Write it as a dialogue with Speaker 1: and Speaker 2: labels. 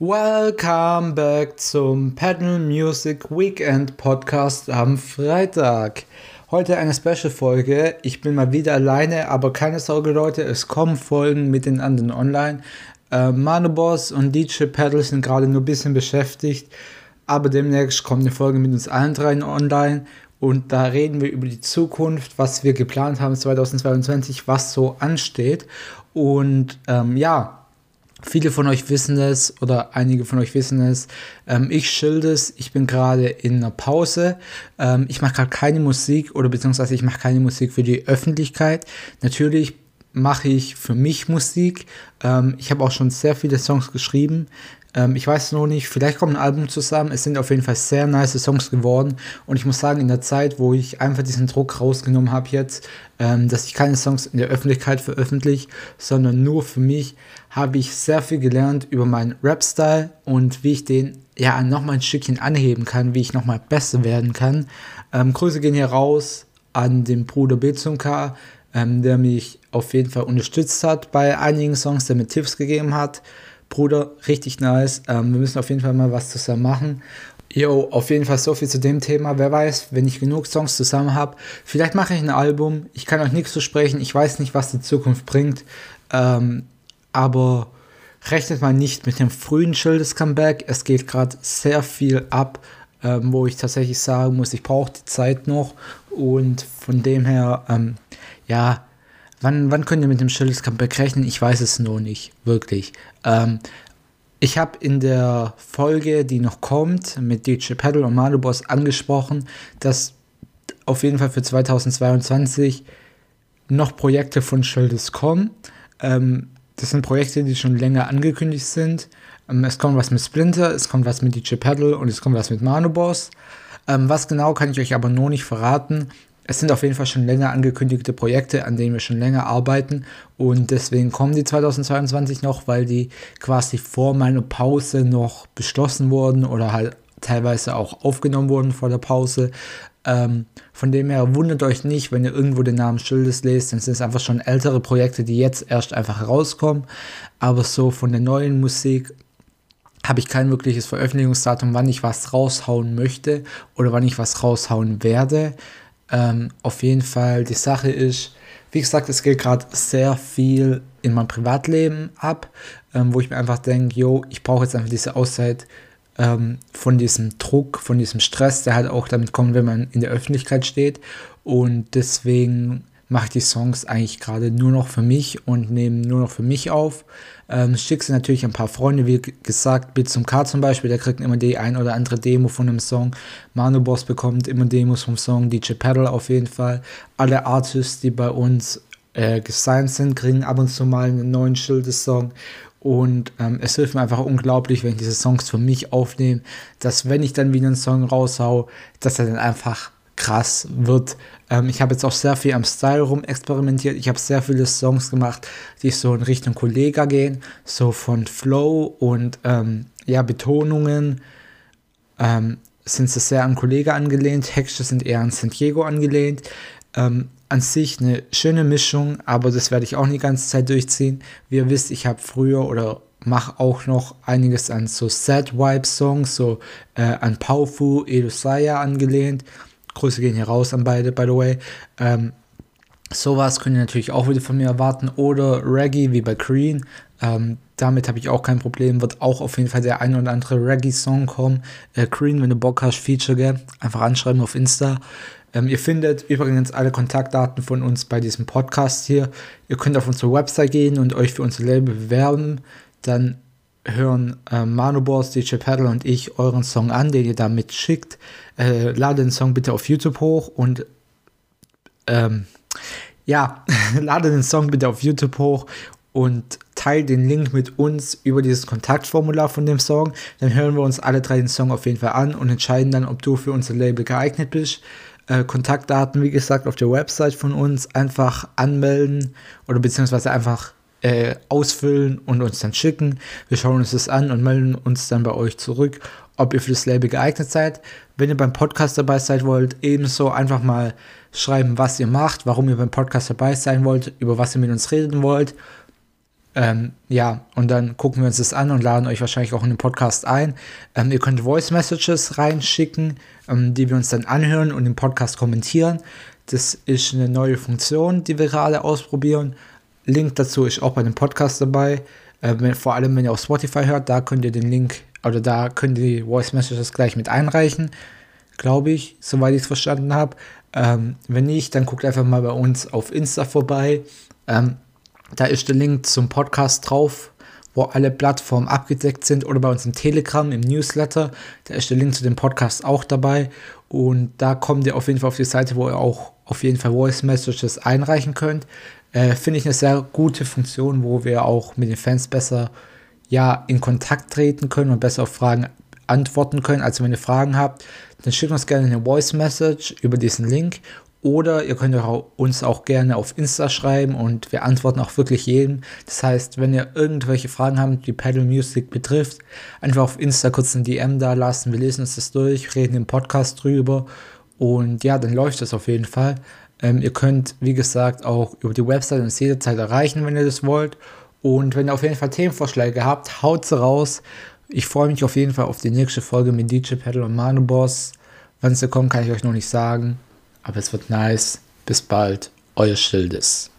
Speaker 1: Welcome back zum Pedal Music Weekend Podcast am Freitag. Heute eine Special-Folge. Ich bin mal wieder alleine, aber keine Sorge, Leute, es kommen Folgen mit den anderen online. Äh, Manoboss und DJ Pedal sind gerade nur ein bisschen beschäftigt, aber demnächst kommt eine Folge mit uns allen dreien online. Und da reden wir über die Zukunft, was wir geplant haben 2022, was so ansteht. Und ähm, ja, Viele von euch wissen es oder einige von euch wissen es. Ähm, ich schilde es. Ich bin gerade in einer Pause. Ähm, ich mache gerade keine Musik oder beziehungsweise ich mache keine Musik für die Öffentlichkeit. Natürlich mache ich für mich Musik. Ähm, ich habe auch schon sehr viele Songs geschrieben. Ähm, ich weiß noch nicht, vielleicht kommt ein Album zusammen. Es sind auf jeden Fall sehr nice Songs geworden. Und ich muss sagen, in der Zeit, wo ich einfach diesen Druck rausgenommen habe jetzt, ähm, dass ich keine Songs in der Öffentlichkeit veröffentliche, sondern nur für mich, habe ich sehr viel gelernt über meinen Rap-Style und wie ich den ja nochmal ein Stückchen anheben kann, wie ich nochmal besser werden kann. Ähm, Grüße gehen hier raus an den Bruder B K, ähm, der mich auf jeden Fall unterstützt hat bei einigen Songs, der mir Tipps gegeben hat. Bruder, richtig nice. Ähm, wir müssen auf jeden Fall mal was zusammen machen. Jo, auf jeden Fall so viel zu dem Thema. Wer weiß, wenn ich genug Songs zusammen habe, vielleicht mache ich ein Album. Ich kann euch nichts versprechen. Ich weiß nicht, was die Zukunft bringt. Ähm, aber rechnet mal nicht mit dem frühen Schildes-Comeback. Es geht gerade sehr viel ab, ähm, wo ich tatsächlich sagen muss, ich brauche die Zeit noch. Und von dem her, ähm, ja, wann, wann könnt ihr mit dem Schildes-Comeback rechnen? Ich weiß es nur nicht, wirklich. Ähm, ich habe in der Folge, die noch kommt, mit DJ Pedal und Malubos angesprochen, dass auf jeden Fall für 2022 noch Projekte von Schildes kommen. Ähm, das sind Projekte, die schon länger angekündigt sind. Ähm, es kommt was mit Splinter, es kommt was mit DJ Pedal und es kommt was mit Manoboss. Ähm, was genau kann ich euch aber nur nicht verraten. Es sind auf jeden Fall schon länger angekündigte Projekte, an denen wir schon länger arbeiten und deswegen kommen die 2022 noch, weil die quasi vor meiner Pause noch beschlossen wurden oder halt teilweise auch aufgenommen wurden vor der Pause. Ähm, von dem her wundert euch nicht, wenn ihr irgendwo den Namen Schildes lest, dann sind es einfach schon ältere Projekte, die jetzt erst einfach rauskommen. Aber so von der neuen Musik habe ich kein wirkliches Veröffentlichungsdatum, wann ich was raushauen möchte oder wann ich was raushauen werde. Ähm, auf jeden Fall, die Sache ist, wie gesagt, es geht gerade sehr viel in meinem Privatleben ab, ähm, wo ich mir einfach denke, yo, ich brauche jetzt einfach diese Auszeit ähm, von diesem Druck, von diesem Stress, der halt auch damit kommt, wenn man in der Öffentlichkeit steht. Und deswegen mache die Songs eigentlich gerade nur noch für mich und nehme nur noch für mich auf. Ähm, schicke sie natürlich ein paar Freunde, wie gesagt, Bit zum K zum Beispiel, der kriegt immer die ein oder andere Demo von einem Song. Manu Boss bekommt immer Demos vom Song, DJ Pedal auf jeden Fall. Alle Artists, die bei uns äh, gesigned sind, kriegen ab und zu mal einen neuen Schildes-Song. Und ähm, es hilft mir einfach unglaublich, wenn ich diese Songs für mich aufnehme, dass wenn ich dann wieder einen Song raushau, dass er dann einfach krass wird. Ähm, ich habe jetzt auch sehr viel am Style rum experimentiert. Ich habe sehr viele Songs gemacht, die so in Richtung Kollega gehen, so von Flow und ähm, ja, Betonungen. Ähm, sind sie sehr an Kollega angelehnt, Texte sind eher an San Diego angelehnt. Ähm, an sich eine schöne Mischung, aber das werde ich auch die ganze Zeit durchziehen. Wie ihr wisst, ich habe früher oder mache auch noch einiges an so Sad Vibe Songs, so äh, an Paufu, Edosaya angelehnt. Grüße gehen hier raus an beide, by the way. Ähm, sowas könnt ihr natürlich auch wieder von mir erwarten. Oder Reggae wie bei Green. Ähm, damit habe ich auch kein Problem. Wird auch auf jeden Fall der ein oder andere Reggae-Song kommen. Äh, Green, wenn du Bock hast, Feature, gell? Einfach anschreiben auf Insta. Ähm, ihr findet übrigens alle Kontaktdaten von uns bei diesem Podcast hier. Ihr könnt auf unsere Website gehen und euch für unser Label bewerben. Dann hören äh, Manu Boss, DJ Paddle und ich euren Song an, den ihr damit schickt. Äh, lade den Song bitte auf YouTube hoch und ähm, ja, lade den Song bitte auf YouTube hoch und teile den Link mit uns über dieses Kontaktformular von dem Song. Dann hören wir uns alle drei den Song auf jeden Fall an und entscheiden dann, ob du für unser Label geeignet bist äh, Kontaktdaten, wie gesagt, auf der Website von uns einfach anmelden oder beziehungsweise einfach äh, ausfüllen und uns dann schicken. Wir schauen uns das an und melden uns dann bei euch zurück, ob ihr für das Label geeignet seid. Wenn ihr beim Podcast dabei sein wollt, ebenso einfach mal schreiben, was ihr macht, warum ihr beim Podcast dabei sein wollt, über was ihr mit uns reden wollt. Ähm, ja, und dann gucken wir uns das an und laden euch wahrscheinlich auch in den Podcast ein. Ähm, ihr könnt Voice Messages reinschicken, ähm, die wir uns dann anhören und im Podcast kommentieren. Das ist eine neue Funktion, die wir gerade ausprobieren. Link dazu ist auch bei dem Podcast dabei. Äh, wenn, vor allem, wenn ihr auf Spotify hört, da könnt ihr den Link oder da könnt ihr die Voice Messages gleich mit einreichen. Glaube ich, soweit ich es verstanden habe. Ähm, wenn nicht, dann guckt einfach mal bei uns auf Insta vorbei. Ähm, da ist der Link zum Podcast drauf, wo alle Plattformen abgedeckt sind oder bei uns im Telegram, im Newsletter. Da ist der Link zu dem Podcast auch dabei. Und da kommt ihr auf jeden Fall auf die Seite, wo ihr auch auf jeden Fall Voice Messages einreichen könnt. Äh, Finde ich eine sehr gute Funktion, wo wir auch mit den Fans besser ja, in Kontakt treten können und besser auf Fragen antworten können. Also wenn ihr Fragen habt, dann schickt uns gerne eine Voice Message über diesen Link oder ihr könnt uns auch gerne auf Insta schreiben und wir antworten auch wirklich jedem. Das heißt, wenn ihr irgendwelche Fragen habt, die Pedal Music betrifft, einfach auf Insta kurz ein DM da lassen. Wir lesen uns das durch, reden im Podcast drüber und ja, dann läuft das auf jeden Fall. Ähm, ihr könnt, wie gesagt, auch über die Website uns jederzeit erreichen, wenn ihr das wollt. Und wenn ihr auf jeden Fall Themenvorschläge habt, haut sie raus. Ich freue mich auf jeden Fall auf die nächste Folge mit DJ Pedal und Manu Boss. Wann sie kommt, kann ich euch noch nicht sagen. Aber es wird nice. Bis bald. Euer Schildes.